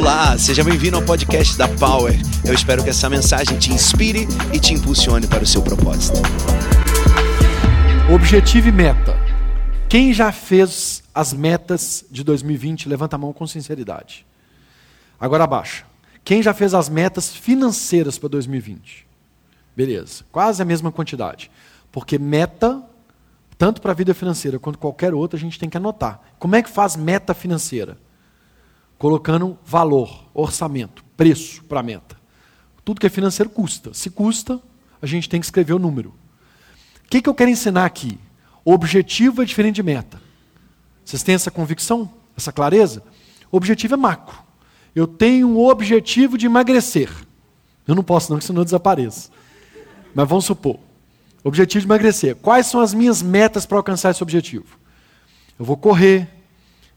Olá, seja bem-vindo ao podcast da Power. Eu espero que essa mensagem te inspire e te impulsione para o seu propósito. Objetivo e meta. Quem já fez as metas de 2020, levanta a mão com sinceridade. Agora abaixa. Quem já fez as metas financeiras para 2020? Beleza, quase a mesma quantidade. Porque meta, tanto para a vida financeira quanto qualquer outra, a gente tem que anotar. Como é que faz meta financeira? Colocando valor, orçamento, preço para a meta. Tudo que é financeiro custa. Se custa, a gente tem que escrever o número. O que, que eu quero ensinar aqui? O objetivo é diferente de meta. Vocês têm essa convicção, essa clareza? O objetivo é macro. Eu tenho um objetivo de emagrecer. Eu não posso, não, que senão eu desapareço. Mas vamos supor. Objetivo de emagrecer. Quais são as minhas metas para alcançar esse objetivo? Eu vou correr,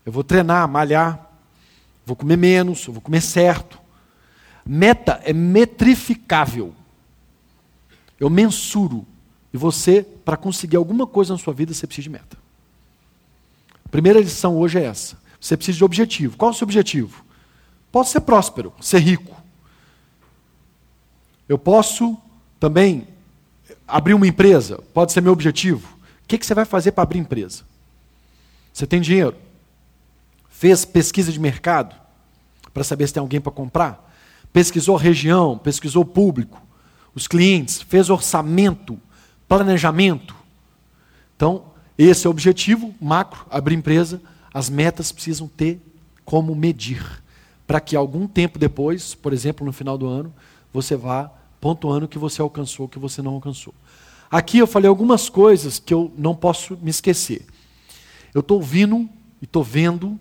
eu vou treinar, malhar, vou comer menos, vou comer certo. Meta é metrificável. Eu mensuro. E você, para conseguir alguma coisa na sua vida, você precisa de meta. A primeira lição hoje é essa. Você precisa de objetivo. Qual é o seu objetivo? Posso ser próspero, ser rico. Eu posso também abrir uma empresa, pode ser meu objetivo. O que, que você vai fazer para abrir empresa? Você tem dinheiro? Fez pesquisa de mercado para saber se tem alguém para comprar? Pesquisou a região, pesquisou o público, os clientes, fez orçamento, planejamento. Então, esse é o objetivo macro, abrir empresa. As metas precisam ter como medir, para que algum tempo depois, por exemplo, no final do ano, você vá pontuando o que você alcançou, o que você não alcançou. Aqui eu falei algumas coisas que eu não posso me esquecer. Eu estou ouvindo e estou vendo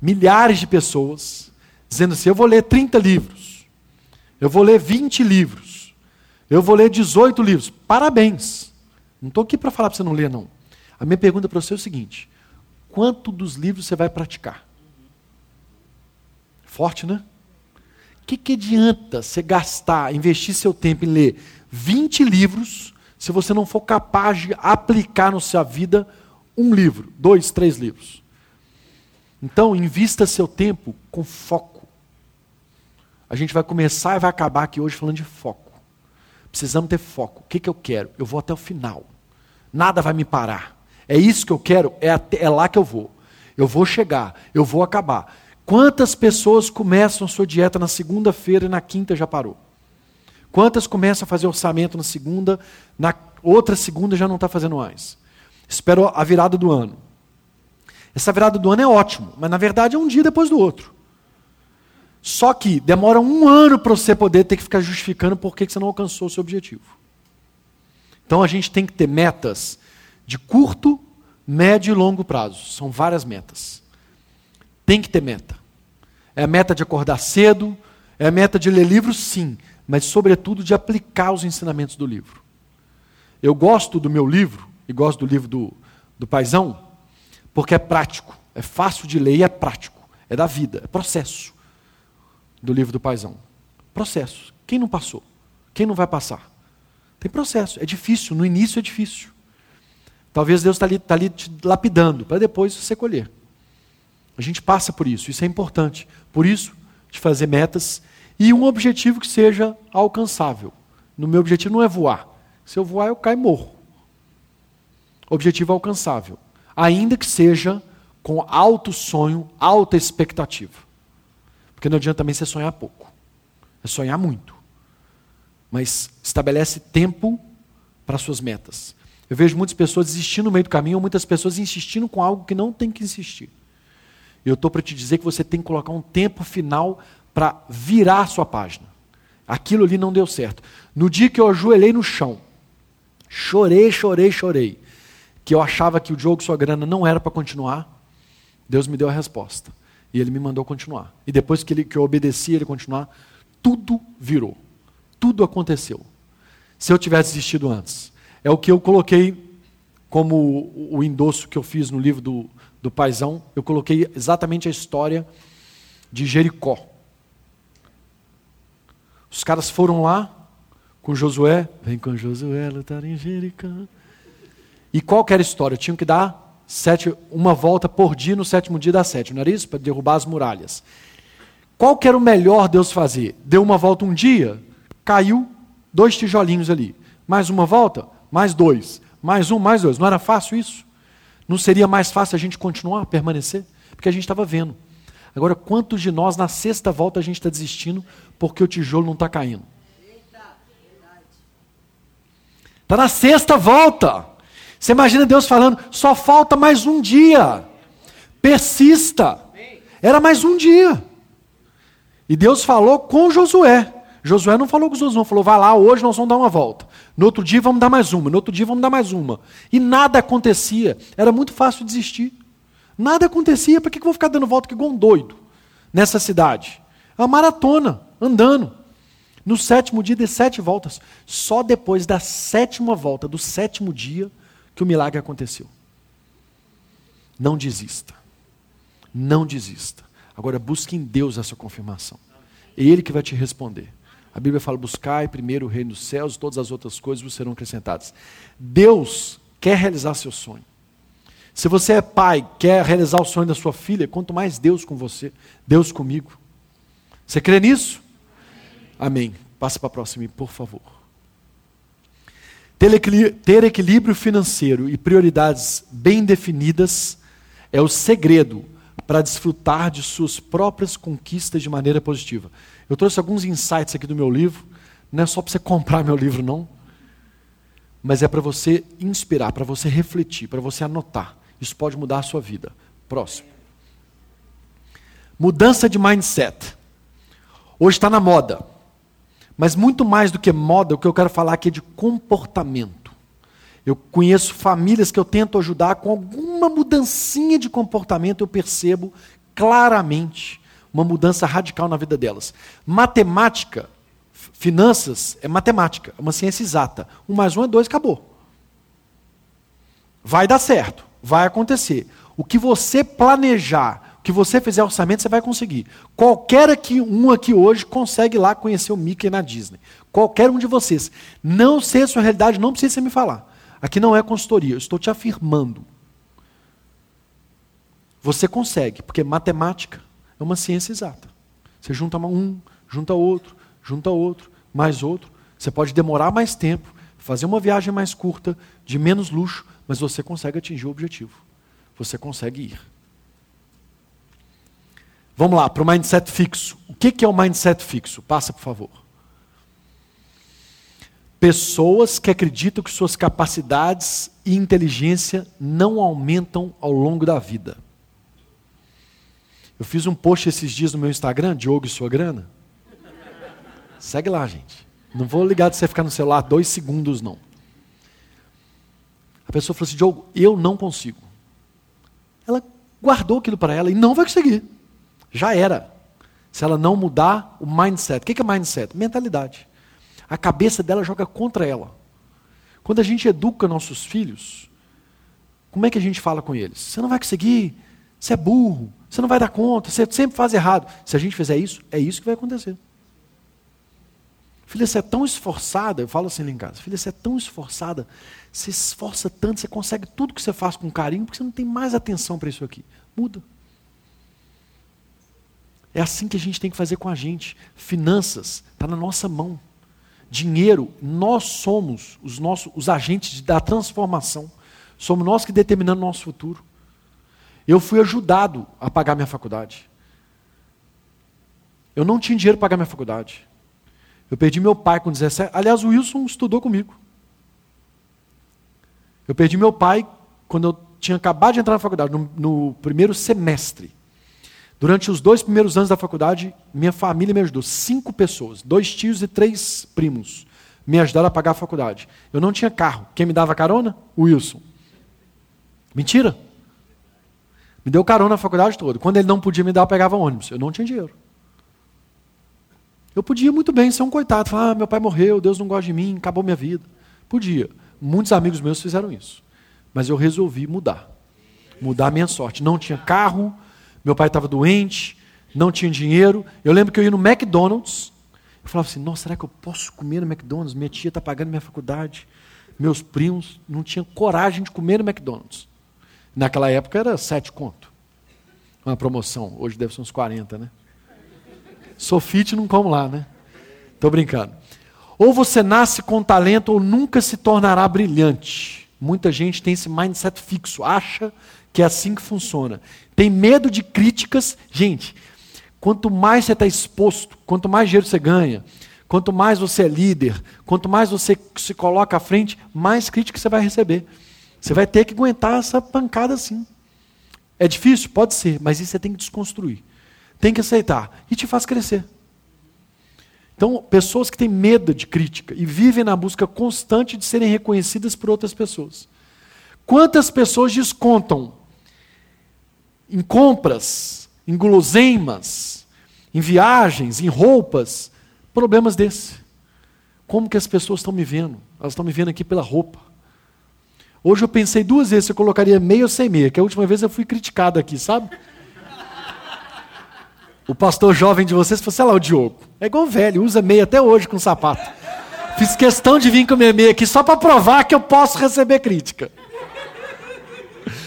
milhares de pessoas dizendo assim: eu vou ler 30 livros, eu vou ler 20 livros, eu vou ler 18 livros. Parabéns. Não estou aqui para falar para você não ler, não. A minha pergunta para você é o seguinte: quanto dos livros você vai praticar? Forte, né? O que, que adianta você gastar, investir seu tempo em ler 20 livros, se você não for capaz de aplicar na sua vida um livro, dois, três livros? Então, invista seu tempo com foco. A gente vai começar e vai acabar aqui hoje falando de foco. Precisamos ter foco. O que, que eu quero? Eu vou até o final. Nada vai me parar. É isso que eu quero, é, até, é lá que eu vou. Eu vou chegar, eu vou acabar. Quantas pessoas começam sua dieta na segunda-feira e na quinta já parou? Quantas começam a fazer orçamento na segunda, na outra segunda já não está fazendo mais? Espero a virada do ano. Essa virada do ano é ótimo, mas na verdade é um dia depois do outro. Só que demora um ano para você poder ter que ficar justificando por que você não alcançou o seu objetivo. Então a gente tem que ter metas de curto, médio e longo prazo. São várias metas. Tem que ter meta. É a meta de acordar cedo, é a meta de ler livros, sim, mas sobretudo de aplicar os ensinamentos do livro. Eu gosto do meu livro, e gosto do livro do, do Paisão, porque é prático, é fácil de ler e é prático, é da vida, é processo do livro do Paisão. Processo. Quem não passou? Quem não vai passar? Tem processo, é difícil, no início é difícil. Talvez Deus está ali, tá ali te lapidando, para depois você colher. A gente passa por isso, isso é importante. Por isso, de fazer metas e um objetivo que seja alcançável. No meu objetivo não é voar. Se eu voar, eu caio e morro. Objetivo alcançável. Ainda que seja com alto sonho, alta expectativa. Porque não adianta também você sonhar pouco. É sonhar muito. Mas estabelece tempo para suas metas. Eu vejo muitas pessoas desistindo no meio do caminho, ou muitas pessoas insistindo com algo que não tem que insistir. Eu estou para te dizer que você tem que colocar um tempo final para virar a sua página. Aquilo ali não deu certo. No dia que eu ajoelhei no chão, chorei, chorei, chorei, que eu achava que o jogo Sua Grana não era para continuar, Deus me deu a resposta. E Ele me mandou continuar. E depois que, ele, que eu obedeci Ele continuar, tudo virou. Tudo aconteceu. Se eu tivesse desistido antes. É o que eu coloquei como o endosso que eu fiz no livro do do paisão, eu coloquei exatamente a história de Jericó. Os caras foram lá com Josué, vem com Josué lutar em Jericó. E qual que era a história? Tinham que dar sete, uma volta por dia no sétimo dia da sete, não era isso? Para derrubar as muralhas. Qual que era o melhor Deus fazer? Deu uma volta um dia, caiu dois tijolinhos ali. Mais uma volta, mais dois. Mais um, mais dois. Não era fácil isso? Não seria mais fácil a gente continuar, permanecer? Porque a gente estava vendo. Agora, quantos de nós na sexta volta a gente está desistindo porque o tijolo não está caindo? Está na sexta volta. Você imagina Deus falando, só falta mais um dia. Persista. Era mais um dia. E Deus falou com Josué. Josué não falou com Josué, falou, vai lá, hoje nós vamos dar uma volta. No outro dia vamos dar mais uma, no outro dia vamos dar mais uma. E nada acontecia. Era muito fácil desistir. Nada acontecia, por que eu vou ficar dando volta que igual um doido nessa cidade? É uma maratona, andando. No sétimo dia, de sete voltas. Só depois da sétima volta, do sétimo dia, que o milagre aconteceu. Não desista. Não desista. Agora busque em Deus essa confirmação. É Ele que vai te responder. A Bíblia fala: buscai primeiro o reino dos céus, todas as outras coisas vos serão acrescentadas. Deus quer realizar seu sonho. Se você é pai, quer realizar o sonho da sua filha, quanto mais Deus com você, Deus comigo. Você crê nisso? Amém. Passa para a próxima, por favor. Ter equilíbrio financeiro e prioridades bem definidas é o segredo para desfrutar de suas próprias conquistas de maneira positiva. Eu trouxe alguns insights aqui do meu livro, não é só para você comprar meu livro, não, mas é para você inspirar, para você refletir, para você anotar. Isso pode mudar a sua vida. Próximo. Mudança de mindset. Hoje está na moda. Mas muito mais do que moda, o que eu quero falar aqui é de comportamento. Eu conheço famílias que eu tento ajudar com alguma mudancinha de comportamento, eu percebo claramente uma mudança radical na vida delas. Matemática, finanças, é matemática, é uma ciência exata. Um mais um é dois, acabou. Vai dar certo, vai acontecer. O que você planejar que você fizer orçamento, você vai conseguir. Qualquer aqui, um aqui hoje consegue lá conhecer o Mickey na Disney. Qualquer um de vocês. Não sei a sua realidade, não precisa me falar. Aqui não é consultoria, eu estou te afirmando. Você consegue, porque matemática é uma ciência exata. Você junta um, junta outro, junta outro, mais outro. Você pode demorar mais tempo, fazer uma viagem mais curta, de menos luxo, mas você consegue atingir o objetivo. Você consegue ir. Vamos lá, para o mindset fixo. O que é o mindset fixo? Passa, por favor. Pessoas que acreditam que suas capacidades e inteligência não aumentam ao longo da vida. Eu fiz um post esses dias no meu Instagram, Diogo e sua grana. Segue lá, gente. Não vou ligar de você ficar no celular dois segundos, não. A pessoa falou assim: Diogo, eu não consigo. Ela guardou aquilo para ela e não vai conseguir. Já era. Se ela não mudar o mindset. O que é mindset? Mentalidade. A cabeça dela joga contra ela. Quando a gente educa nossos filhos, como é que a gente fala com eles? Você não vai conseguir, você é burro, você não vai dar conta, você sempre faz errado. Se a gente fizer isso, é isso que vai acontecer. Filha, você é tão esforçada, eu falo assim lá em casa, filha, você é tão esforçada, você esforça tanto, você consegue tudo que você faz com carinho, porque você não tem mais atenção para isso aqui. Muda. É assim que a gente tem que fazer com a gente. Finanças está na nossa mão. Dinheiro, nós somos os, nossos, os agentes da transformação. Somos nós que determinamos o nosso futuro. Eu fui ajudado a pagar minha faculdade. Eu não tinha dinheiro para pagar minha faculdade. Eu perdi meu pai com 17. Aliás, o Wilson estudou comigo. Eu perdi meu pai quando eu tinha acabado de entrar na faculdade, no, no primeiro semestre. Durante os dois primeiros anos da faculdade, minha família me ajudou. Cinco pessoas, dois tios e três primos, me ajudaram a pagar a faculdade. Eu não tinha carro. Quem me dava carona? O Wilson. Mentira. Me deu carona na faculdade toda. Quando ele não podia me dar, eu pegava ônibus. Eu não tinha dinheiro. Eu podia muito bem ser um coitado. Falar, ah, meu pai morreu, Deus não gosta de mim, acabou minha vida. Podia. Muitos amigos meus fizeram isso. Mas eu resolvi mudar. Mudar a minha sorte. Não tinha carro, meu pai estava doente, não tinha dinheiro. Eu lembro que eu ia no McDonald's. Eu falava assim: nossa, será que eu posso comer no McDonald's? Minha tia está pagando minha faculdade. Meus primos não tinham coragem de comer no McDonald's. Naquela época era sete conto. Uma promoção. Hoje deve ser uns 40, né? Sou fit não como lá, né? Tô brincando. Ou você nasce com talento ou nunca se tornará brilhante. Muita gente tem esse mindset fixo, acha que é assim que funciona. Tem medo de críticas. Gente, quanto mais você está exposto, quanto mais dinheiro você ganha, quanto mais você é líder, quanto mais você se coloca à frente, mais críticas você vai receber. Você vai ter que aguentar essa pancada assim. É difícil? Pode ser, mas isso você tem que desconstruir. Tem que aceitar. E te faz crescer. Então, pessoas que têm medo de crítica e vivem na busca constante de serem reconhecidas por outras pessoas. Quantas pessoas descontam em compras, em guloseimas, em viagens, em roupas, problemas desse? Como que as pessoas estão me vendo? Elas estão me vendo aqui pela roupa. Hoje eu pensei duas vezes se eu colocaria meia ou sem meia, que a última vez eu fui criticado aqui, sabe? O pastor jovem de vocês falou, sei lá, o Diogo. É igual velho, usa meia até hoje com sapato. Fiz questão de vir com minha meia aqui só para provar que eu posso receber crítica.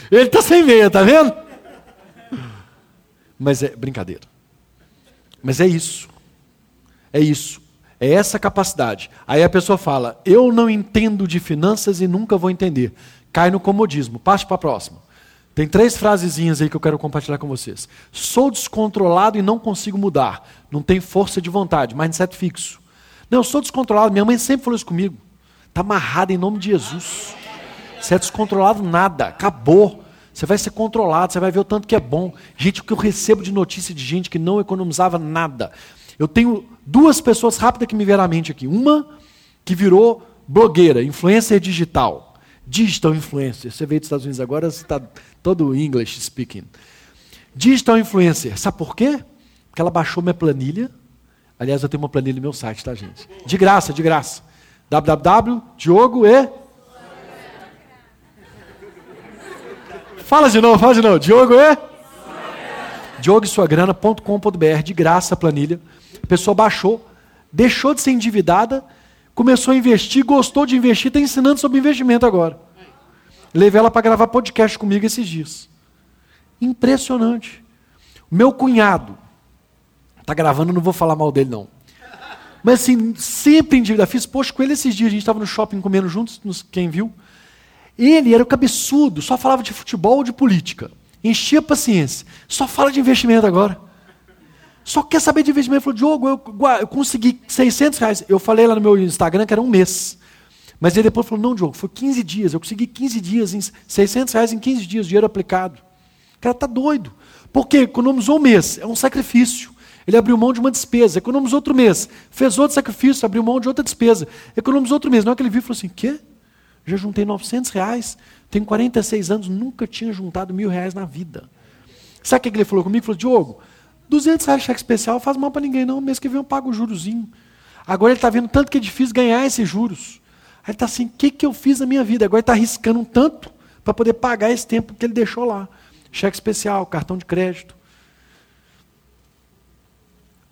Ele está sem meia, tá vendo? Mas é brincadeira. Mas é isso. É isso. É essa capacidade. Aí a pessoa fala: Eu não entendo de finanças e nunca vou entender. Cai no comodismo. Passe para a próxima. Tem três frasezinhas aí que eu quero compartilhar com vocês. Sou descontrolado e não consigo mudar. Não tem força de vontade, mindset fixo. Não, eu sou descontrolado. Minha mãe sempre falou isso comigo. Está amarrado em nome de Jesus. Você é descontrolado, nada. Acabou. Você vai ser controlado, você vai ver o tanto que é bom. Gente, o que eu recebo de notícia de gente que não economizava nada. Eu tenho duas pessoas rápidas que me vieram à mente aqui. Uma que virou blogueira, influencer digital. Digital influencer. Você veio dos Estados Unidos agora, você está todo English speaking. Digital influencer. Sabe por quê? Porque ela baixou minha planilha. Aliás, eu tenho uma planilha no meu site, tá, gente? De graça, de graça. www.diogo Fala de novo, fala de novo. Diogo e... Diogosuagrana.com.br, de graça a planilha. A pessoa baixou, deixou de ser endividada, começou a investir, gostou de investir, está ensinando sobre investimento agora. Levei ela para gravar podcast comigo esses dias. Impressionante. Meu cunhado, está gravando, não vou falar mal dele não. Mas assim, sempre endividado. Fiz post com ele esses dias, a gente estava no shopping comendo juntos, quem viu. Ele era o cabeçudo, só falava de futebol ou de política. Enchia a paciência. Só fala de investimento agora. Só quer saber de investimento. Falou, Diogo, eu, eu consegui 600 reais. Eu falei lá no meu Instagram que era um mês. Mas ele depois falou, não, Diogo, foi 15 dias. Eu consegui 15 dias, em 600 reais em 15 dias, dinheiro aplicado. O cara está doido. Porque economizou um mês, é um sacrifício. Ele abriu mão de uma despesa, economizou outro mês, fez outro sacrifício, abriu mão de outra despesa, economizou outro mês. Na hora que ele viu, falou assim: quê? Já juntei 900 reais, tenho 46 anos, nunca tinha juntado mil reais na vida. Sabe o que ele falou comigo? Ele falou: Diogo, 200 reais de cheque especial faz mal para ninguém, não. Mês que vem eu pago o jurozinho. Agora ele está vendo tanto que é difícil ganhar esses juros. Aí ele está assim: o que, que eu fiz na minha vida? Agora ele está arriscando um tanto para poder pagar esse tempo que ele deixou lá. Cheque especial, cartão de crédito.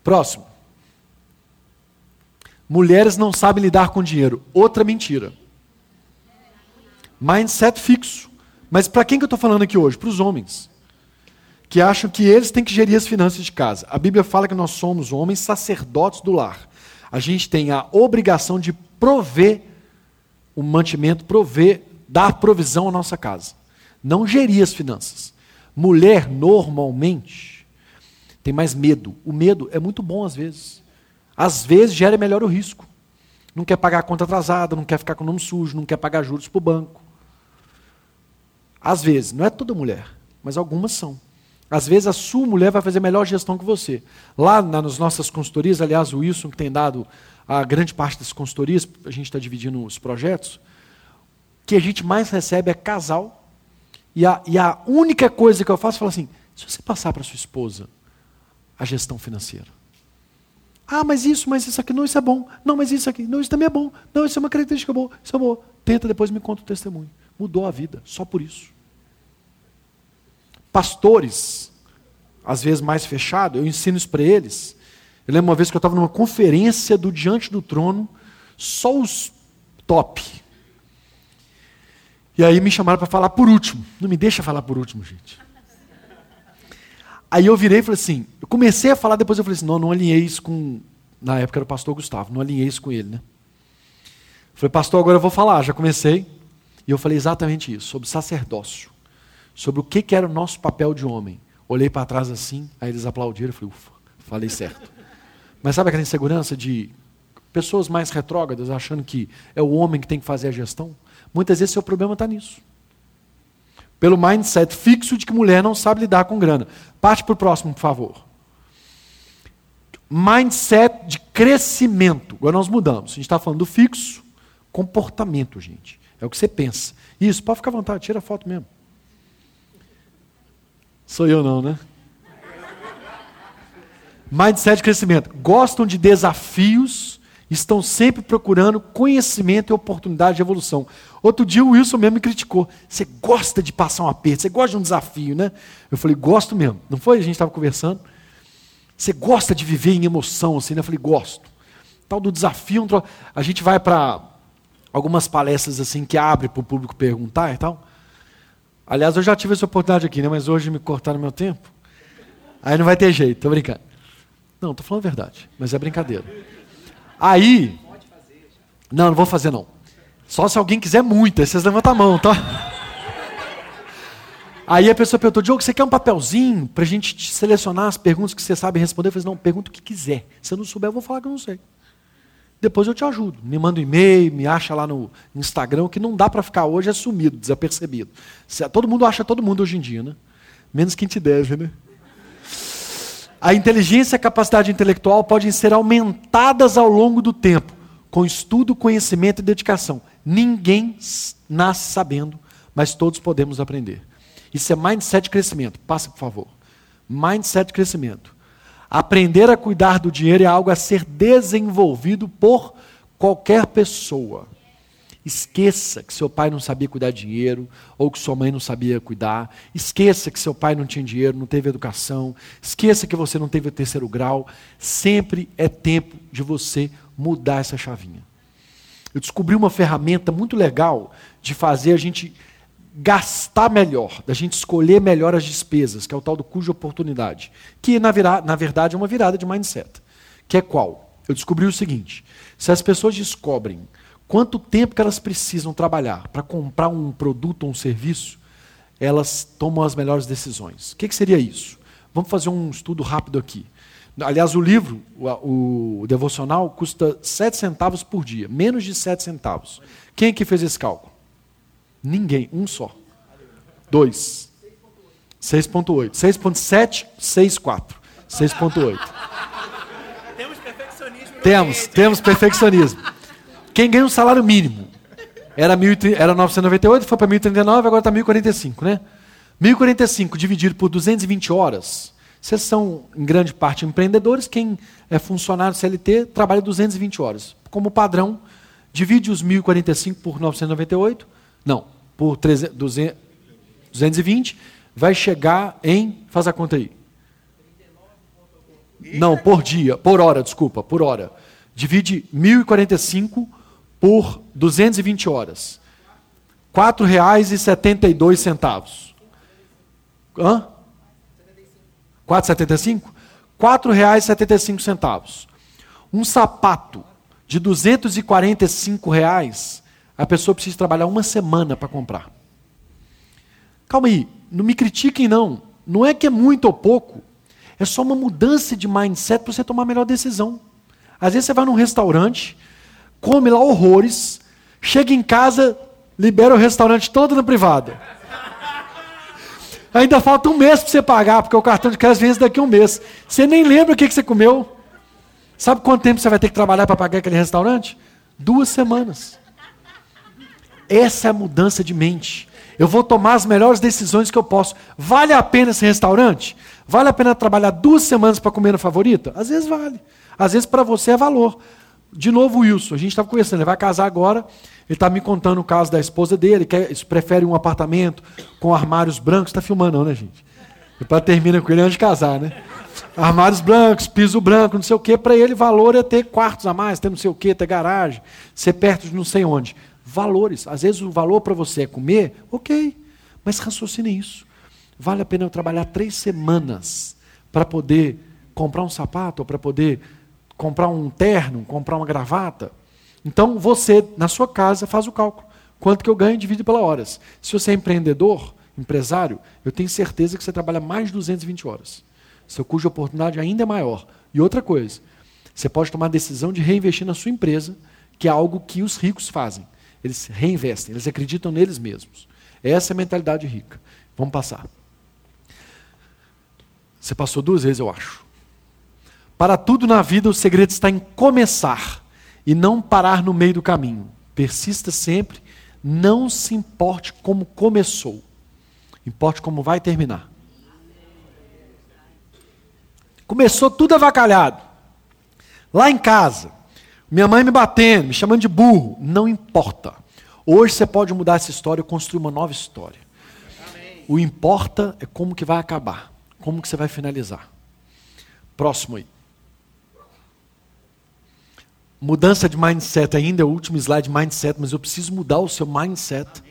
Próximo. Mulheres não sabem lidar com dinheiro. Outra mentira. Mindset fixo. Mas para quem que eu estou falando aqui hoje? Para os homens que acham que eles têm que gerir as finanças de casa. A Bíblia fala que nós somos homens sacerdotes do lar. A gente tem a obrigação de prover o mantimento, prover, dar provisão à nossa casa. Não gerir as finanças. Mulher, normalmente, tem mais medo. O medo é muito bom às vezes. Às vezes gera melhor o risco. Não quer pagar a conta atrasada, não quer ficar com o nome sujo, não quer pagar juros para o banco. Às vezes, não é toda mulher, mas algumas são. Às vezes a sua mulher vai fazer melhor gestão que você. Lá nas nossas consultorias, aliás, o Wilson que tem dado a grande parte das consultorias, a gente está dividindo os projetos, o que a gente mais recebe é casal. E a, e a única coisa que eu faço é falar assim: se você passar para sua esposa a gestão financeira. Ah, mas isso, mas isso aqui, não, isso é bom. Não, mas isso aqui, não, isso também é bom. Não, isso é uma característica boa, isso é boa. Tenta, depois me conta o testemunho. Mudou a vida, só por isso pastores, às vezes mais fechado, eu ensino isso para eles. Eu lembro uma vez que eu estava numa conferência do Diante do Trono, só os top. E aí me chamaram para falar por último. Não me deixa falar por último, gente. Aí eu virei e falei assim, eu comecei a falar, depois eu falei assim, não, não alinhei isso com, na época era o pastor Gustavo, não alinhei isso com ele, né? Falei, pastor, agora eu vou falar, já comecei. E eu falei exatamente isso, sobre sacerdócio, sobre o que, que era o nosso papel de homem. Olhei para trás assim, aí eles aplaudiram, falei, ufa, falei certo. Mas sabe aquela insegurança de pessoas mais retrógradas achando que é o homem que tem que fazer a gestão? Muitas vezes seu problema está nisso. Pelo mindset fixo de que mulher não sabe lidar com grana. Parte para o próximo, por favor. Mindset de crescimento. Agora nós mudamos. A gente está falando do fixo, comportamento, gente. É o que você pensa. Isso, pode ficar à vontade, tira a foto mesmo. Sou eu não, né? Mindset de crescimento. Gostam de desafios, estão sempre procurando conhecimento e oportunidade de evolução. Outro dia o Wilson mesmo me criticou. Você gosta de passar um aperto, você gosta de um desafio, né? Eu falei, gosto mesmo. Não foi? A gente estava conversando. Você gosta de viver em emoção, assim, né? Eu falei, gosto. Tal do desafio, a gente vai para algumas palestras assim que abre para o público perguntar e tal. Aliás, eu já tive essa oportunidade aqui, né? Mas hoje me cortaram meu tempo. Aí não vai ter jeito, tô brincando. Não, tô falando a verdade, mas é brincadeira. Aí. Não, não vou fazer não. Só se alguém quiser muito, aí vocês levantam a mão, tá? Aí a pessoa perguntou, Diogo, você quer um papelzinho para a gente selecionar as perguntas que você sabe responder? Eu falei, não, pergunta o que quiser. Se eu não souber, eu vou falar que eu não sei. Depois eu te ajudo. Me manda um e-mail, me acha lá no Instagram, que não dá para ficar hoje é sumido, desapercebido. Todo mundo acha todo mundo hoje em dia, né? Menos quem te deve, né? A inteligência e a capacidade intelectual podem ser aumentadas ao longo do tempo, com estudo, conhecimento e dedicação. Ninguém nasce sabendo, mas todos podemos aprender. Isso é mindset crescimento. Passa, por favor. Mindset crescimento. Aprender a cuidar do dinheiro é algo a ser desenvolvido por qualquer pessoa. Esqueça que seu pai não sabia cuidar de dinheiro, ou que sua mãe não sabia cuidar. Esqueça que seu pai não tinha dinheiro, não teve educação. Esqueça que você não teve o terceiro grau. Sempre é tempo de você mudar essa chavinha. Eu descobri uma ferramenta muito legal de fazer a gente gastar melhor, da gente escolher melhor as despesas, que é o tal do cuja oportunidade, que na, vira, na verdade é uma virada de mindset. Que é qual? Eu descobri o seguinte: se as pessoas descobrem quanto tempo que elas precisam trabalhar para comprar um produto ou um serviço, elas tomam as melhores decisões. O que, que seria isso? Vamos fazer um estudo rápido aqui. Aliás, o livro, o, o devocional, custa 7 centavos por dia, menos de 7 centavos. Quem é que fez esse cálculo? Ninguém, um só. Dois. 6.8. 6.7, 6.4. 6.8. Temos perfeccionismo. Temos, temos perfeccionismo. Quem ganha um salário mínimo? Era, mil, era 998, foi para 1039, agora está 1045, né? 1045 dividido por 220 horas. Vocês são, em grande parte, empreendedores. Quem é funcionário CLT trabalha 220 horas. Como padrão, divide os 1045 por 998. Não, por 300, 220, vai chegar em. Faz a conta aí. Não, por dia, por hora, desculpa, por hora. Divide 1045 por 220 horas. R$ 4,72. Hã? 4,75? R$ 4,75. Um sapato de 245 reais a pessoa precisa trabalhar uma semana para comprar. Calma aí, não me critiquem não. Não é que é muito ou pouco. É só uma mudança de mindset para você tomar a melhor decisão. Às vezes você vai num restaurante, come lá horrores, chega em casa, libera o restaurante todo na privada. Ainda falta um mês para você pagar, porque o cartão de crédito vence daqui a um mês. Você nem lembra o que, que você comeu. Sabe quanto tempo você vai ter que trabalhar para pagar aquele restaurante? Duas semanas. Essa é a mudança de mente. Eu vou tomar as melhores decisões que eu posso. Vale a pena esse restaurante? Vale a pena trabalhar duas semanas para comer no favorita? Às vezes vale. Às vezes para você é valor. De novo, Wilson, a gente estava conversando, ele vai casar agora. Ele está me contando o caso da esposa dele, que prefere um apartamento com armários brancos. Está filmando, não, né, gente? Para termina com ele antes de casar, né? Armários brancos, piso branco, não sei o quê. Para ele, valor é ter quartos a mais, ter não sei o quê, ter garagem, ser perto de não sei onde valores. Às vezes o valor para você é comer, ok, mas raciocine isso. Vale a pena eu trabalhar três semanas para poder comprar um sapato, para poder comprar um terno, comprar uma gravata. Então você, na sua casa, faz o cálculo. Quanto que eu ganho, divide pela horas. Se você é empreendedor, empresário, eu tenho certeza que você trabalha mais de 220 horas. Seu de oportunidade ainda é maior. E outra coisa, você pode tomar a decisão de reinvestir na sua empresa, que é algo que os ricos fazem. Eles reinvestem, eles acreditam neles mesmos. Essa é a mentalidade rica. Vamos passar. Você passou duas vezes, eu acho. Para tudo na vida, o segredo está em começar e não parar no meio do caminho. Persista sempre, não se importe como começou, importe como vai terminar. Começou tudo avacalhado. Lá em casa, minha mãe me batendo, me chamando de burro, não importa. Hoje você pode mudar essa história e construir uma nova história. Amém. O importa é como que vai acabar, como que você vai finalizar. Próximo aí. Mudança de mindset ainda é o último slide mindset, mas eu preciso mudar o seu mindset.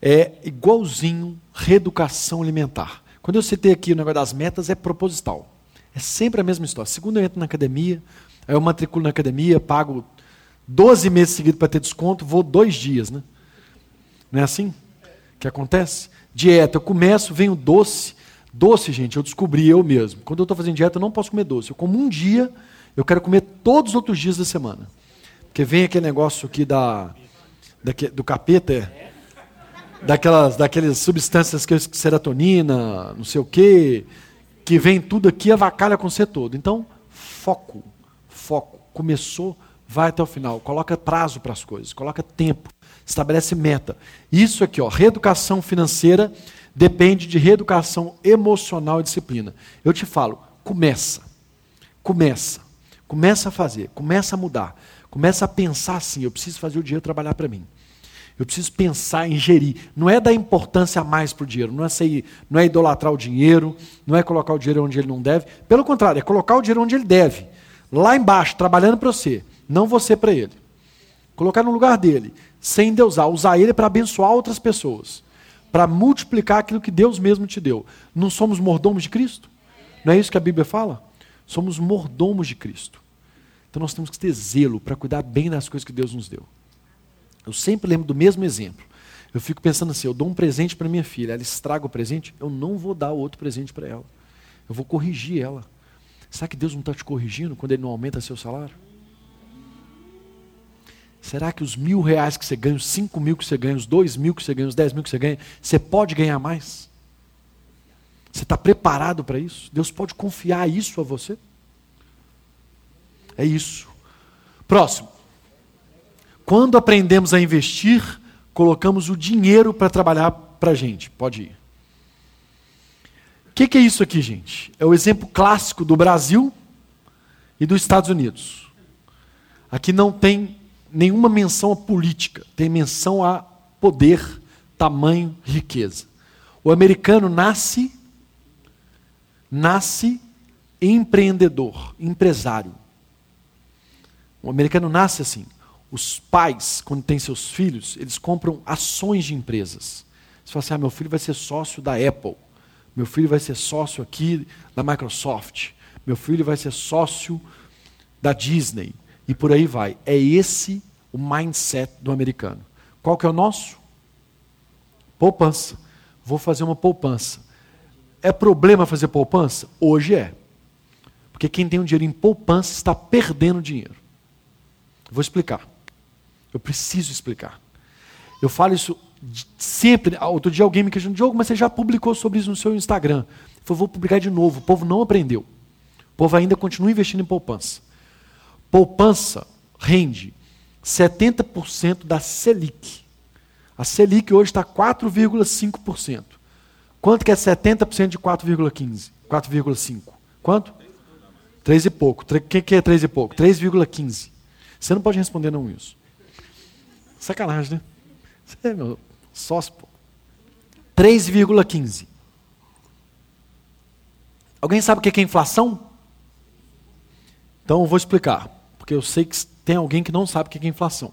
É igualzinho reeducação alimentar. Quando eu citei aqui o negócio das metas, é proposital. É sempre a mesma história. Segundo eu entro na academia, aí eu matriculo na academia, pago 12 meses seguidos para ter desconto, vou dois dias, né? Não é assim que acontece? Dieta, eu começo, venho doce. Doce, gente, eu descobri eu mesmo. Quando eu estou fazendo dieta, eu não posso comer doce. Eu como um dia, eu quero comer todos os outros dias da semana. Porque vem aquele negócio aqui da, do capeta, é, daquelas, daquelas substâncias que serotonina, não sei o quê, que vem tudo aqui, avacalha com você todo. Então, foco, foco. Começou, vai até o final. Coloca prazo para as coisas, coloca tempo, estabelece meta. Isso aqui, ó, reeducação financeira depende de reeducação emocional e disciplina. Eu te falo, começa. Começa. Começa a fazer, começa a mudar, começa a pensar assim: eu preciso fazer o dinheiro trabalhar para mim. Eu preciso pensar em gerir. Não é dar importância a mais para o dinheiro, não é, sair, não é idolatrar o dinheiro, não é colocar o dinheiro onde ele não deve. Pelo contrário, é colocar o dinheiro onde ele deve. Lá embaixo, trabalhando para você, não você para ele. Colocar no lugar dele, sem deusar, usar ele para abençoar outras pessoas, para multiplicar aquilo que Deus mesmo te deu. Não somos mordomos de Cristo? Não é isso que a Bíblia fala? Somos mordomos de Cristo. Então nós temos que ter zelo para cuidar bem das coisas que Deus nos deu. Eu sempre lembro do mesmo exemplo. Eu fico pensando assim: eu dou um presente para minha filha, ela estraga o presente, eu não vou dar outro presente para ela. Eu vou corrigir ela. Será que Deus não está te corrigindo quando Ele não aumenta seu salário? Será que os mil reais que você ganha, os cinco mil que você ganha, os dois mil que você ganha, os dez mil que você ganha, você pode ganhar mais? Você está preparado para isso? Deus pode confiar isso a você? É isso. Próximo. Quando aprendemos a investir, colocamos o dinheiro para trabalhar para a gente. Pode ir. O que, que é isso aqui, gente? É o exemplo clássico do Brasil e dos Estados Unidos. Aqui não tem nenhuma menção a política, tem menção a poder, tamanho, riqueza. O americano nasce nasce empreendedor, empresário. O americano nasce assim. Os pais, quando têm seus filhos, eles compram ações de empresas. Você fala assim: ah, meu filho vai ser sócio da Apple, meu filho vai ser sócio aqui da Microsoft, meu filho vai ser sócio da Disney, e por aí vai. É esse o mindset do americano. Qual que é o nosso? Poupança. Vou fazer uma poupança. É problema fazer poupança? Hoje é. Porque quem tem um dinheiro em poupança está perdendo dinheiro. Vou explicar. Eu preciso explicar. Eu falo isso sempre. Outro dia alguém me questionou, Diogo, mas você já publicou sobre isso no seu Instagram. Eu falei, vou publicar de novo. O povo não aprendeu. O povo ainda continua investindo em poupança. Poupança rende 70% da Selic. A Selic hoje está 4,5%. Quanto que é 70% de 4,15? 4,5? Quanto? 3 e pouco. O que, é 3 e pouco? 3,15. Você não pode responder não isso. Sacanagem, né? Você é pô. 3,15. Alguém sabe o que é inflação? Então eu vou explicar, porque eu sei que tem alguém que não sabe o que é inflação.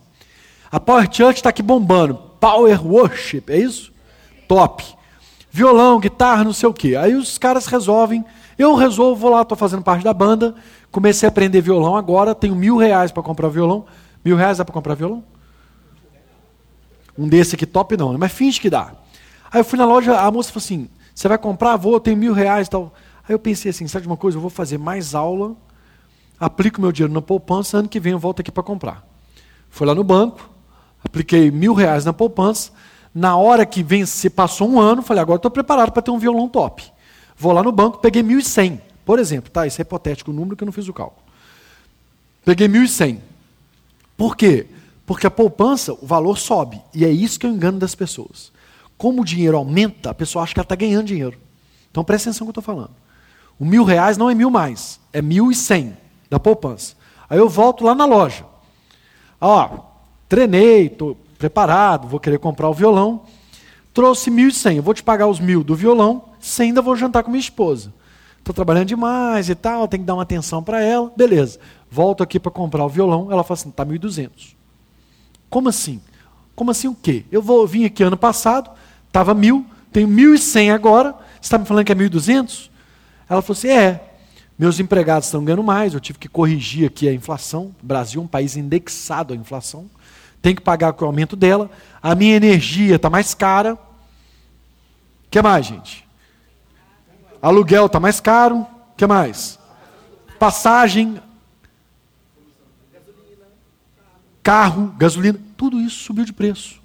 A Power Church está aqui bombando. Power Worship, é isso? Top. violão, guitarra, não sei o quê. Aí os caras resolvem, eu resolvo, vou lá, estou fazendo parte da banda, comecei a aprender violão agora, tenho mil reais para comprar violão. Mil reais dá para comprar violão? Um desse aqui top não, né? mas finge que dá. Aí eu fui na loja, a moça falou assim: você vai comprar? Vou, eu tenho mil reais e tal. Aí eu pensei assim: sabe de uma coisa? Eu vou fazer mais aula, aplico meu dinheiro na poupança, ano que vem eu volto aqui para comprar. Fui lá no banco, apliquei mil reais na poupança. Na hora que vence, passou um ano, falei: agora estou preparado para ter um violão top. Vou lá no banco, peguei mil e cem, por exemplo, tá? Isso é hipotético, o número que eu não fiz o cálculo. Peguei mil e cem. Por quê? Porque a poupança, o valor sobe. E é isso que eu engano das pessoas. Como o dinheiro aumenta, a pessoa acha que ela está ganhando dinheiro. Então presta atenção no que eu estou falando. O mil reais não é mil mais, é mil e cem da poupança. Aí eu volto lá na loja. Ó, treinei, estou preparado, vou querer comprar o violão. Trouxe mil e cem, eu vou te pagar os mil do violão, sem ainda vou jantar com minha esposa. Estou trabalhando demais e tal, tem que dar uma atenção para ela. Beleza. Volto aqui para comprar o violão, ela fala assim, está 1.200. Como assim? Como assim o quê? Eu vou vim aqui ano passado, Estava mil, tenho mil e cem agora. Você está me falando que é mil e duzentos? Ela falou assim: é. Meus empregados estão ganhando mais, eu tive que corrigir aqui a inflação. O Brasil é um país indexado à inflação. Tem que pagar com o aumento dela. A minha energia está mais cara. O que mais, gente? Aluguel está mais caro. O que mais? Passagem. Carro, gasolina, tudo isso subiu de preço.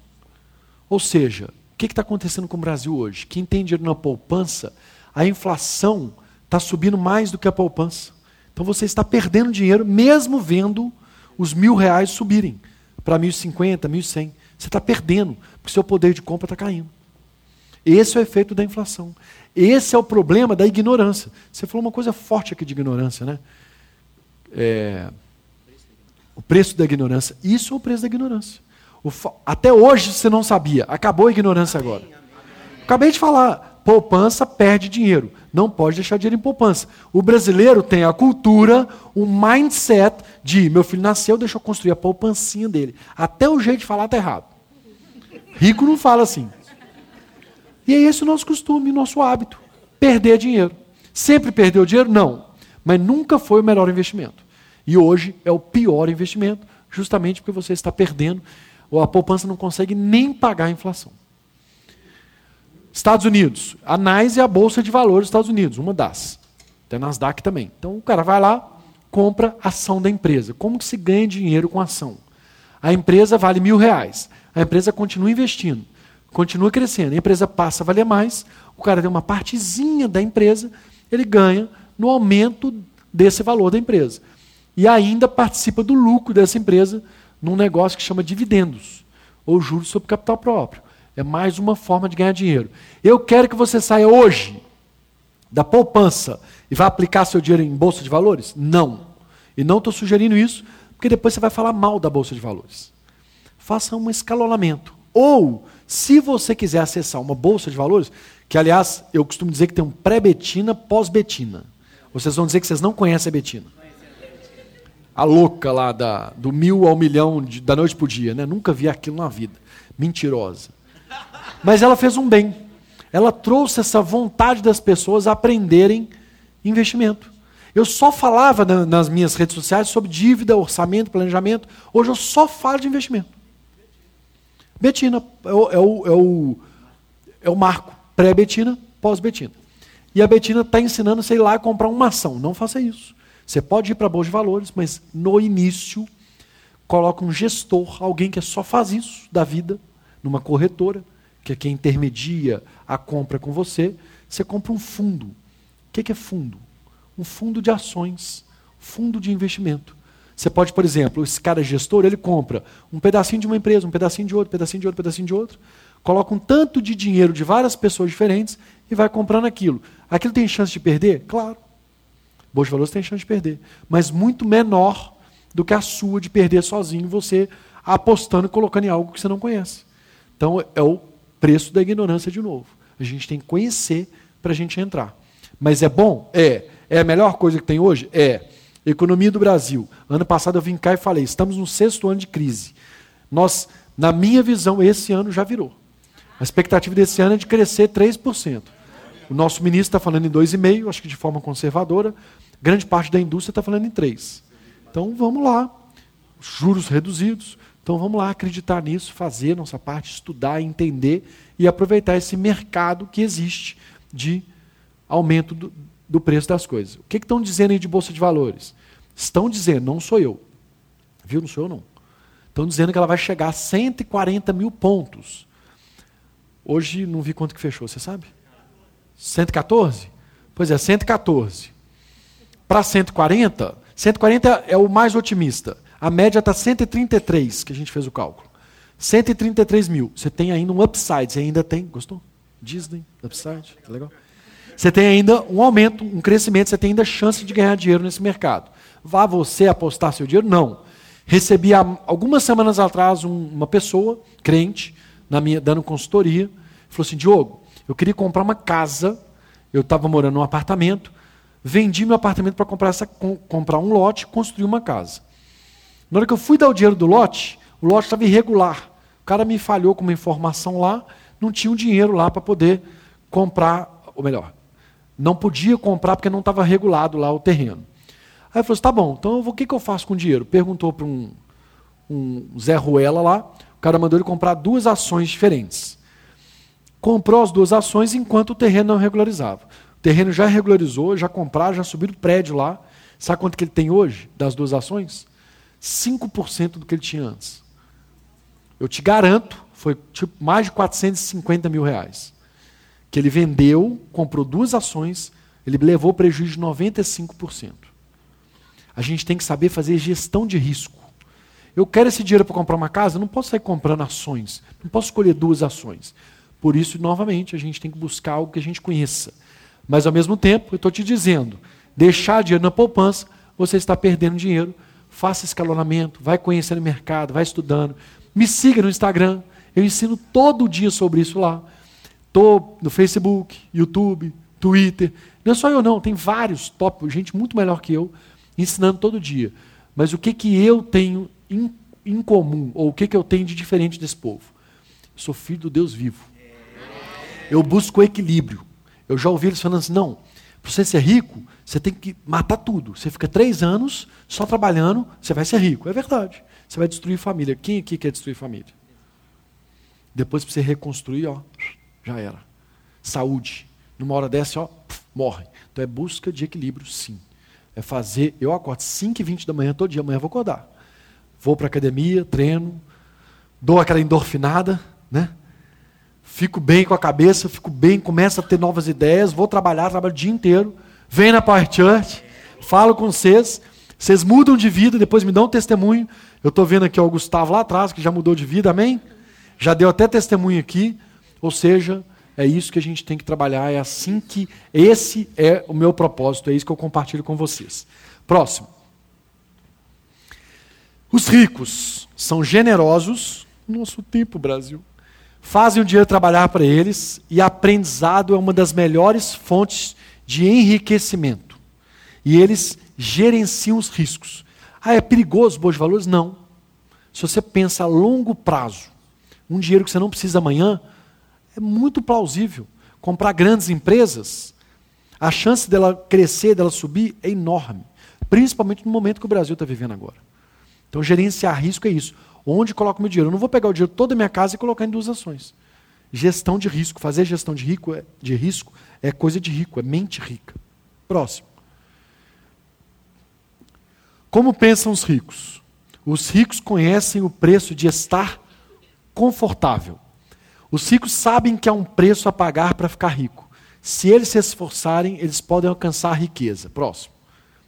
Ou seja, o que está acontecendo com o Brasil hoje? Quem tem dinheiro na poupança, a inflação está subindo mais do que a poupança. Então você está perdendo dinheiro, mesmo vendo os mil reais subirem para mil e cinquenta, mil e cem. Você está perdendo, porque seu poder de compra está caindo. Esse é o efeito da inflação. Esse é o problema da ignorância. Você falou uma coisa forte aqui de ignorância, né? É, o preço da ignorância. Isso é o preço da ignorância. Até hoje você não sabia. Acabou a ignorância agora. Acabei de falar. Poupança perde dinheiro. Não pode deixar dinheiro em poupança. O brasileiro tem a cultura, o mindset de meu filho nasceu, deixa eu construir a poupancinha dele. Até o jeito de falar está errado. Rico não fala assim. E é esse o nosso costume, o nosso hábito. Perder dinheiro. Sempre perdeu dinheiro? Não. Mas nunca foi o melhor investimento. E hoje é o pior investimento, justamente porque você está perdendo ou a poupança não consegue nem pagar a inflação. Estados Unidos, a NYSE é a bolsa de valores dos Estados Unidos, uma das. Tem a Nasdaq também. Então o cara vai lá, compra ação da empresa. Como que se ganha dinheiro com ação? A empresa vale mil reais. A empresa continua investindo, continua crescendo. A empresa passa a valer mais. O cara tem uma partezinha da empresa, ele ganha no aumento desse valor da empresa. E ainda participa do lucro dessa empresa num negócio que chama dividendos, ou juros sobre capital próprio. É mais uma forma de ganhar dinheiro. Eu quero que você saia hoje da poupança e vá aplicar seu dinheiro em bolsa de valores? Não. E não estou sugerindo isso, porque depois você vai falar mal da bolsa de valores. Faça um escalonamento. Ou, se você quiser acessar uma bolsa de valores, que aliás eu costumo dizer que tem um pré-betina, pós-betina. Vocês vão dizer que vocês não conhecem a betina a louca lá da, do mil ao milhão de, da noite para o dia, né? Nunca vi aquilo na vida. Mentirosa. Mas ela fez um bem. Ela trouxe essa vontade das pessoas a aprenderem investimento. Eu só falava na, nas minhas redes sociais sobre dívida, orçamento, planejamento. Hoje eu só falo de investimento. Betina é o, é o, é o, é o marco. Pré-Betina, pós-Betina. E a Betina está ensinando, sei lá, a comprar uma ação. Não faça isso. Você pode ir para a bolsa de valores, mas no início coloca um gestor, alguém que só faz isso da vida, numa corretora, que é quem intermedia a compra com você. Você compra um fundo. O que é fundo? Um fundo de ações, fundo de investimento. Você pode, por exemplo, esse cara gestor, ele compra um pedacinho de uma empresa, um pedacinho de outro, pedacinho de outro, pedacinho de outro, coloca um tanto de dinheiro de várias pessoas diferentes e vai comprando aquilo. Aquilo tem chance de perder? Claro. Bolsa de valores tem chance de perder, mas muito menor do que a sua de perder sozinho, você apostando e colocando em algo que você não conhece. Então é o preço da ignorância de novo. A gente tem que conhecer para a gente entrar. Mas é bom? É. É a melhor coisa que tem hoje? É. Economia do Brasil. Ano passado eu vim cá e falei: estamos no sexto ano de crise. Nós, na minha visão, esse ano já virou. A expectativa desse ano é de crescer 3%. O nosso ministro está falando em 2,5%, acho que de forma conservadora. Grande parte da indústria está falando em 3%. Então vamos lá. Juros reduzidos. Então vamos lá acreditar nisso, fazer nossa parte, estudar, entender e aproveitar esse mercado que existe de aumento do, do preço das coisas. O que, que estão dizendo aí de Bolsa de Valores? Estão dizendo, não sou eu. Viu? Não sou eu, não. Estão dizendo que ela vai chegar a 140 mil pontos. Hoje não vi quanto que fechou, você sabe? 114? Pois é, 114. Para 140, 140 é o mais otimista. A média está 133, que a gente fez o cálculo. 133 mil. Você tem ainda um upside, você ainda tem. Gostou? Disney, upside, tá legal? Você tem ainda um aumento, um crescimento, você tem ainda chance de ganhar dinheiro nesse mercado. Vá você apostar seu dinheiro? Não. Recebi algumas semanas atrás um, uma pessoa, crente, na minha, dando consultoria, falou assim: Diogo, eu queria comprar uma casa, eu estava morando num apartamento, vendi meu apartamento para comprar, comprar um lote e construir uma casa. Na hora que eu fui dar o dinheiro do lote, o lote estava irregular. O cara me falhou com uma informação lá, não tinha um dinheiro lá para poder comprar, ou melhor, não podia comprar porque não estava regulado lá o terreno. Aí eu falei assim, tá bom, então o que, que eu faço com o dinheiro? Perguntou para um, um Zé Ruela lá, o cara mandou ele comprar duas ações diferentes. Comprou as duas ações enquanto o terreno não regularizava. Terreno já regularizou, já compraram, já subiram o prédio lá. Sabe quanto que ele tem hoje das duas ações? 5% do que ele tinha antes. Eu te garanto, foi tipo mais de 450 mil reais. Que ele vendeu, comprou duas ações, ele levou prejuízo de 95%. A gente tem que saber fazer gestão de risco. Eu quero esse dinheiro para comprar uma casa, não posso sair comprando ações, não posso escolher duas ações. Por isso, novamente, a gente tem que buscar algo que a gente conheça. Mas, ao mesmo tempo, eu estou te dizendo, deixar dinheiro na poupança, você está perdendo dinheiro faça escalonamento, vai conhecendo o mercado, vai estudando. Me siga no Instagram, eu ensino todo dia sobre isso lá. Estou no Facebook, YouTube, Twitter. Não é só eu não, tem vários top, gente muito melhor que eu, ensinando todo dia. Mas o que, que eu tenho em, em comum, ou o que, que eu tenho de diferente desse povo? Sou filho do Deus vivo. Eu busco equilíbrio. Eu já ouvi eles falando assim, não, para você ser rico, você tem que matar tudo. Você fica três anos só trabalhando, você vai ser rico. É verdade. Você vai destruir família. Quem aqui quer destruir família? Depois, para você reconstruir, ó, já era. Saúde. Numa hora dessa, ó, morre. Então é busca de equilíbrio, sim. É fazer. Eu acordo 5 e 20 da manhã, todo dia. Amanhã vou acordar. Vou para academia, treino, dou aquela endorfinada, né? Fico bem com a cabeça, fico bem, começo a ter novas ideias, vou trabalhar, trabalho o dia inteiro, venho na Power Church, falo com vocês, vocês mudam de vida, depois me dão um testemunho. Eu estou vendo aqui o Gustavo lá atrás, que já mudou de vida, amém? Já deu até testemunho aqui. Ou seja, é isso que a gente tem que trabalhar, é assim que. Esse é o meu propósito, é isso que eu compartilho com vocês. Próximo. Os ricos são generosos. Nosso tempo, Brasil fazem o dinheiro trabalhar para eles e aprendizado é uma das melhores fontes de enriquecimento. E eles gerenciam os riscos. Ah, é perigoso de valores? Não. Se você pensa a longo prazo, um dinheiro que você não precisa amanhã, é muito plausível. Comprar grandes empresas, a chance dela crescer, dela subir, é enorme. Principalmente no momento que o Brasil está vivendo agora. Então, gerenciar risco é isso. Onde coloco meu dinheiro? Eu não vou pegar o dinheiro toda a minha casa e colocar em duas ações. Gestão de risco. Fazer gestão de, rico é, de risco é coisa de rico, é mente rica. Próximo. Como pensam os ricos? Os ricos conhecem o preço de estar confortável. Os ricos sabem que há um preço a pagar para ficar rico. Se eles se esforçarem, eles podem alcançar a riqueza. Próximo.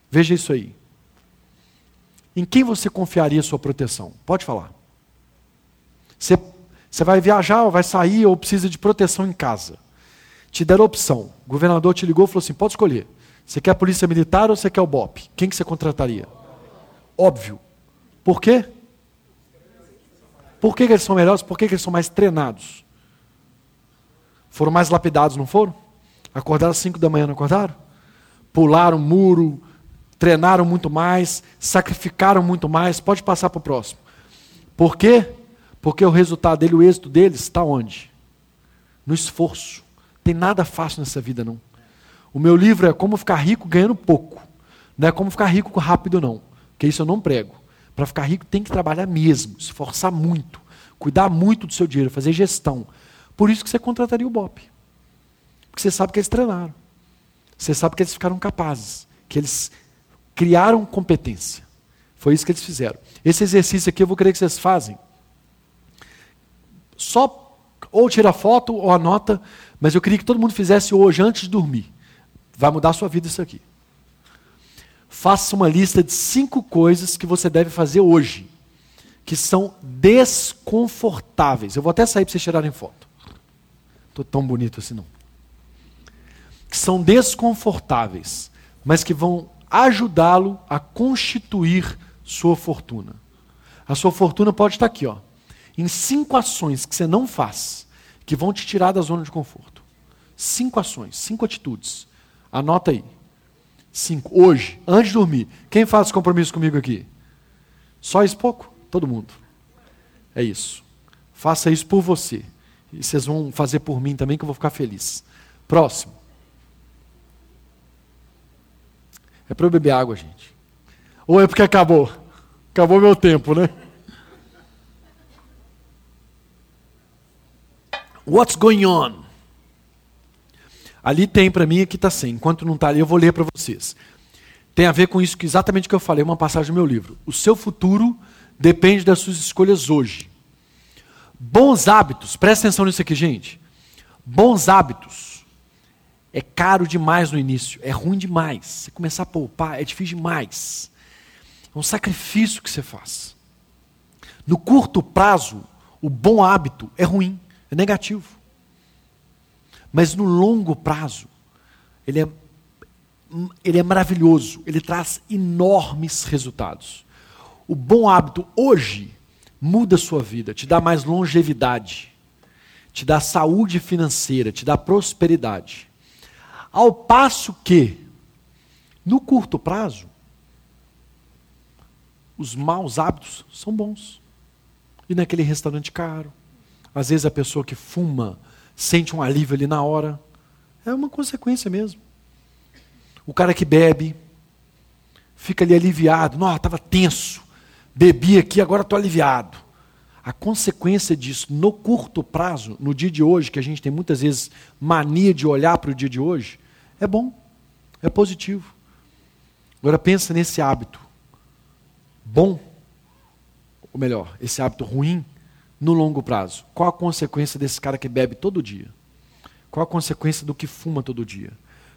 Veja isso aí. Em quem você confiaria sua proteção? Pode falar. Você, você vai viajar, ou vai sair, ou precisa de proteção em casa. Te deram opção. O governador te ligou e falou assim: pode escolher. Você quer a polícia militar ou você quer o BOP? Quem que você contrataria? Óbvio. Por quê? Por que, que eles são melhores? Por que, que eles são mais treinados? Foram mais lapidados, não foram? Acordaram às 5 da manhã, não acordaram? Pularam muro, treinaram muito mais, sacrificaram muito mais. Pode passar para o próximo. Por quê? Porque o resultado dele, o êxito deles, está onde? no esforço. Tem nada fácil nessa vida, não. O meu livro é Como Ficar Rico Ganhando Pouco. Não é como ficar rico rápido, não. Porque isso eu não prego. Para ficar rico tem que trabalhar mesmo, esforçar muito, cuidar muito do seu dinheiro, fazer gestão. Por isso que você contrataria o BOP. Porque você sabe que eles treinaram. Você sabe que eles ficaram capazes, que eles criaram competência. Foi isso que eles fizeram. Esse exercício aqui eu vou querer que vocês fazem. Só ou tira foto ou anota, mas eu queria que todo mundo fizesse hoje antes de dormir. Vai mudar a sua vida isso aqui. Faça uma lista de cinco coisas que você deve fazer hoje, que são desconfortáveis. Eu vou até sair para vocês tirarem foto. Estou tão bonito assim não. Que são desconfortáveis, mas que vão ajudá-lo a constituir sua fortuna. A sua fortuna pode estar aqui, ó, em cinco ações que você não faz, que vão te tirar da zona de conforto. Cinco ações, cinco atitudes. Anota aí. Cinco. Hoje, antes de dormir. Quem faz compromisso comigo aqui? Só isso pouco? Todo mundo. É isso. Faça isso por você. E vocês vão fazer por mim também, que eu vou ficar feliz. Próximo. É para eu beber água, gente. Ou é porque acabou? Acabou meu tempo, né? What's going on? Ali tem para mim, aqui está sem. Enquanto não está ali, eu vou ler para vocês. Tem a ver com isso que exatamente o que eu falei, uma passagem do meu livro. O seu futuro depende das suas escolhas hoje. Bons hábitos, presta atenção nisso aqui, gente. Bons hábitos é caro demais no início, é ruim demais. Você começar a poupar é difícil demais. É um sacrifício que você faz. No curto prazo, o bom hábito é ruim, é negativo. Mas no longo prazo, ele é, ele é maravilhoso, ele traz enormes resultados. O bom hábito hoje muda a sua vida, te dá mais longevidade, te dá saúde financeira, te dá prosperidade. Ao passo que, no curto prazo, os maus hábitos são bons. E naquele restaurante caro, às vezes a pessoa que fuma sente um alívio ali na hora. É uma consequência mesmo. O cara que bebe, fica ali aliviado. Não, estava tenso. Bebi aqui, agora estou aliviado. A consequência disso, no curto prazo, no dia de hoje, que a gente tem muitas vezes mania de olhar para o dia de hoje, é bom, é positivo. Agora pensa nesse hábito bom, ou melhor, esse hábito ruim, no longo prazo? Qual a consequência desse cara que bebe todo dia? Qual a consequência do que fuma todo dia?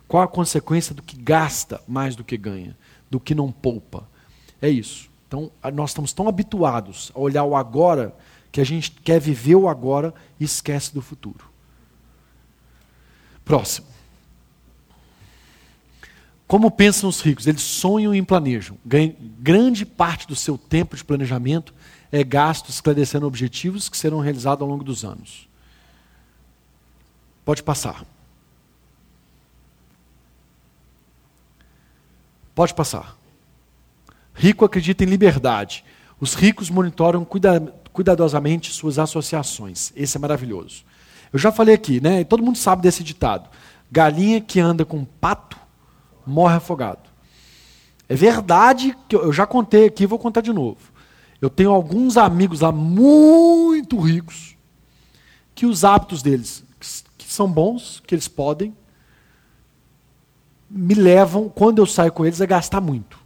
Qual a consequência do que gasta mais do que ganha? Do que não poupa? É isso. Então, nós estamos tão habituados a olhar o agora que a gente quer viver o agora e esquece do futuro. Próximo. Como pensam os ricos? Eles sonham e planejam. grande parte do seu tempo de planejamento é gasto esclarecendo objetivos que serão realizados ao longo dos anos. Pode passar. Pode passar. Rico acredita em liberdade. Os ricos monitoram cuida cuidadosamente suas associações. Esse é maravilhoso. Eu já falei aqui, né? Todo mundo sabe desse ditado. Galinha que anda com pato morre afogado. É verdade que eu já contei aqui, vou contar de novo. Eu tenho alguns amigos lá muito ricos que os hábitos deles, que são bons, que eles podem, me levam, quando eu saio com eles, a gastar muito.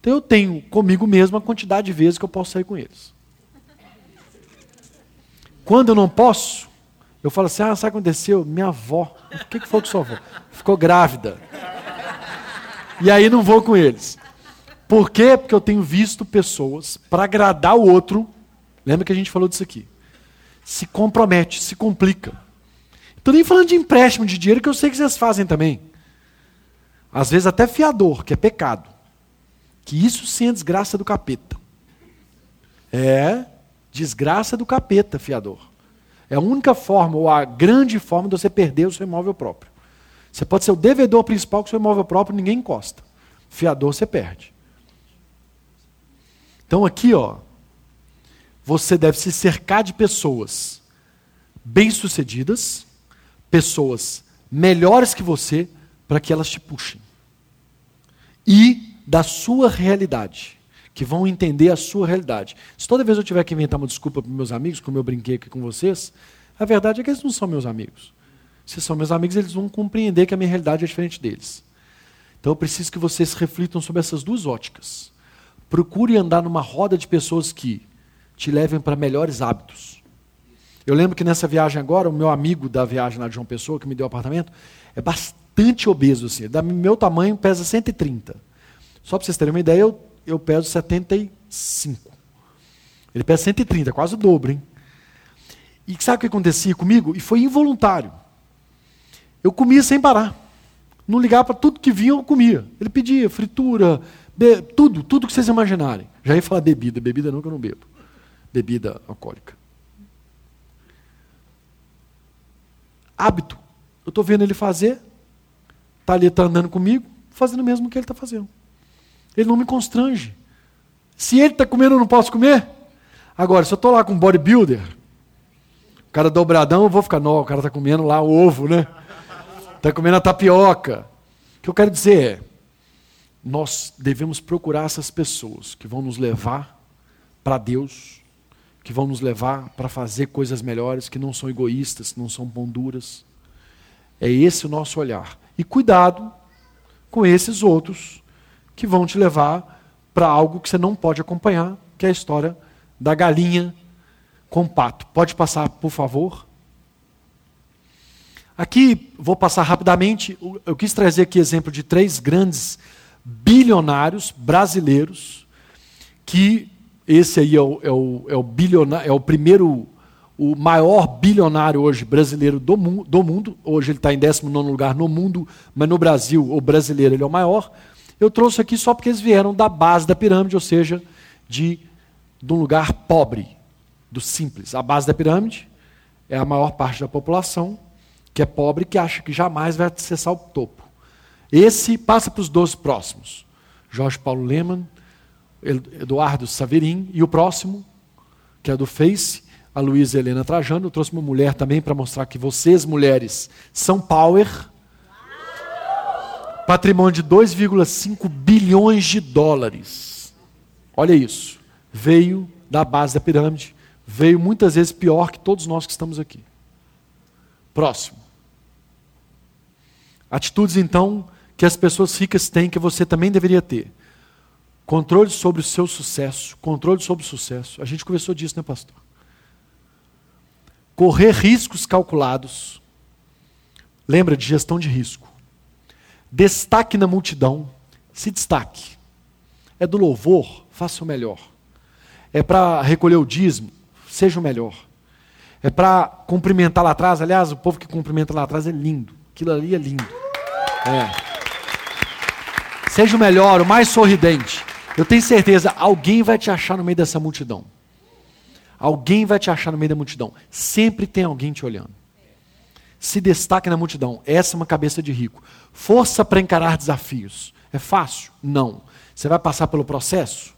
Então eu tenho comigo mesmo a quantidade de vezes que eu posso sair com eles. Quando eu não posso, eu falo assim: ah, sabe o que aconteceu? Minha avó. O que, foi com sua avó? Ficou grávida. E aí não vou com eles. Por quê? Porque eu tenho visto pessoas, para agradar o outro, lembra que a gente falou disso aqui, se compromete, se complica. Estou nem falando de empréstimo de dinheiro, que eu sei que vocês fazem também. Às vezes até fiador, que é pecado. Que isso sim é desgraça do capeta. É desgraça do capeta, fiador. É a única forma, ou a grande forma de você perder o seu imóvel próprio. Você pode ser o devedor principal com o seu imóvel próprio, ninguém encosta. Fiador você perde. Então aqui, ó, você deve se cercar de pessoas bem-sucedidas, pessoas melhores que você para que elas te puxem. E da sua realidade, que vão entender a sua realidade. Se toda vez eu tiver que inventar uma desculpa para meus amigos, como eu brinquei aqui com vocês, a verdade é que eles não são meus amigos. Se são meus amigos, eles vão compreender que a minha realidade é diferente deles. Então eu preciso que vocês reflitam sobre essas duas óticas. Procure andar numa roda de pessoas que te levem para melhores hábitos. Eu lembro que nessa viagem agora, o meu amigo da viagem lá de João Pessoa, que me deu o apartamento, é bastante obeso, assim. Da meu tamanho, pesa 130. Só para vocês terem uma ideia, eu, eu peso 75. Ele pesa 130, quase o dobro, hein? E sabe o que acontecia comigo? E foi involuntário. Eu comia sem parar. Não ligava para tudo que vinha, eu comia. Ele pedia fritura, be... tudo, tudo que vocês imaginarem. Já ia falar bebida, bebida não que eu não bebo. Bebida alcoólica. Hábito. Eu estou vendo ele fazer, está ali, está andando comigo, fazendo o mesmo que ele está fazendo. Ele não me constrange. Se ele está comendo, eu não posso comer. Agora, se eu estou lá com um bodybuilder, o cara dobradão, eu vou ficar, não, o cara está comendo lá o ovo, né? Está comendo a tapioca. O que eu quero dizer é, nós devemos procurar essas pessoas que vão nos levar para Deus, que vão nos levar para fazer coisas melhores, que não são egoístas, que não são pão duras. É esse o nosso olhar. E cuidado com esses outros que vão te levar para algo que você não pode acompanhar, que é a história da galinha com pato. Pode passar, por favor? Aqui, vou passar rapidamente, eu quis trazer aqui exemplo de três grandes bilionários brasileiros, que esse aí é o, é o, é o, bilionário, é o primeiro, o maior bilionário hoje brasileiro do, mu do mundo. Hoje ele está em 19 lugar no mundo, mas no Brasil, o brasileiro, ele é o maior. Eu trouxe aqui só porque eles vieram da base da pirâmide, ou seja, de, de um lugar pobre, do simples. A base da pirâmide é a maior parte da população que é pobre que acha que jamais vai acessar o topo. Esse passa para os dois próximos. Jorge Paulo Leman, Eduardo Saverin e o próximo, que é do Face, a Luísa Helena Trajano. Eu trouxe uma mulher também para mostrar que vocês, mulheres, são power. Patrimônio de 2,5 bilhões de dólares. Olha isso. Veio da base da pirâmide. Veio muitas vezes pior que todos nós que estamos aqui. Próximo. Atitudes, então, que as pessoas ricas têm, que você também deveria ter. Controle sobre o seu sucesso, controle sobre o sucesso. A gente conversou disso, né, pastor? Correr riscos calculados. Lembra de gestão de risco. Destaque na multidão. Se destaque. É do louvor, faça o melhor. É para recolher o dízimo, seja o melhor. É para cumprimentar lá atrás. Aliás, o povo que cumprimenta lá atrás é lindo. Aquilo ali é lindo. É. Seja o melhor, o mais sorridente. Eu tenho certeza, alguém vai te achar no meio dessa multidão. Alguém vai te achar no meio da multidão. Sempre tem alguém te olhando. Se destaque na multidão. Essa é uma cabeça de rico. Força para encarar desafios. É fácil? Não. Você vai passar pelo processo,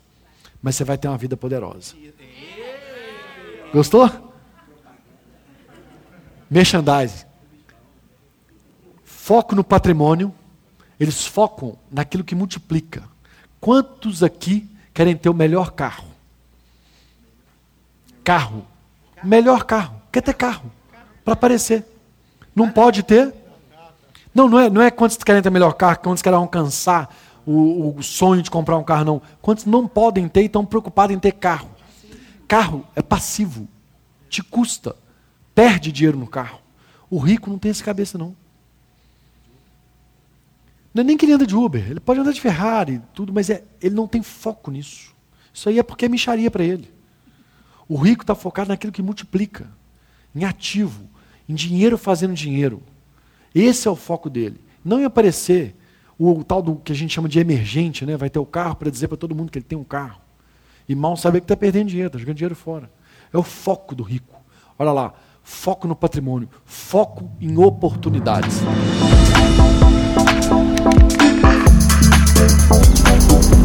mas você vai ter uma vida poderosa. Gostou? Merchandising. Foco no patrimônio. Eles focam naquilo que multiplica. Quantos aqui querem ter o melhor carro? Carro. Melhor carro. Quer ter carro. Para aparecer. Não pode ter? Não, não é, não é quantos querem ter melhor carro, quantos querem alcançar o, o sonho de comprar um carro, não. Quantos não podem ter e estão preocupados em ter carro? Carro é passivo. Te custa. Perde dinheiro no carro. O rico não tem essa cabeça, não. Não é nem que ele anda de Uber, ele pode andar de Ferrari, tudo, mas é, ele não tem foco nisso. Isso aí é porque é micharia para ele. O rico está focado naquilo que multiplica, em ativo, em dinheiro fazendo dinheiro. Esse é o foco dele. Não em aparecer o, o tal do que a gente chama de emergente, né? vai ter o carro para dizer para todo mundo que ele tem um carro. E mal saber que está perdendo dinheiro, está jogando dinheiro fora. É o foco do rico. Olha lá, foco no patrimônio, foco em oportunidades. Thank you.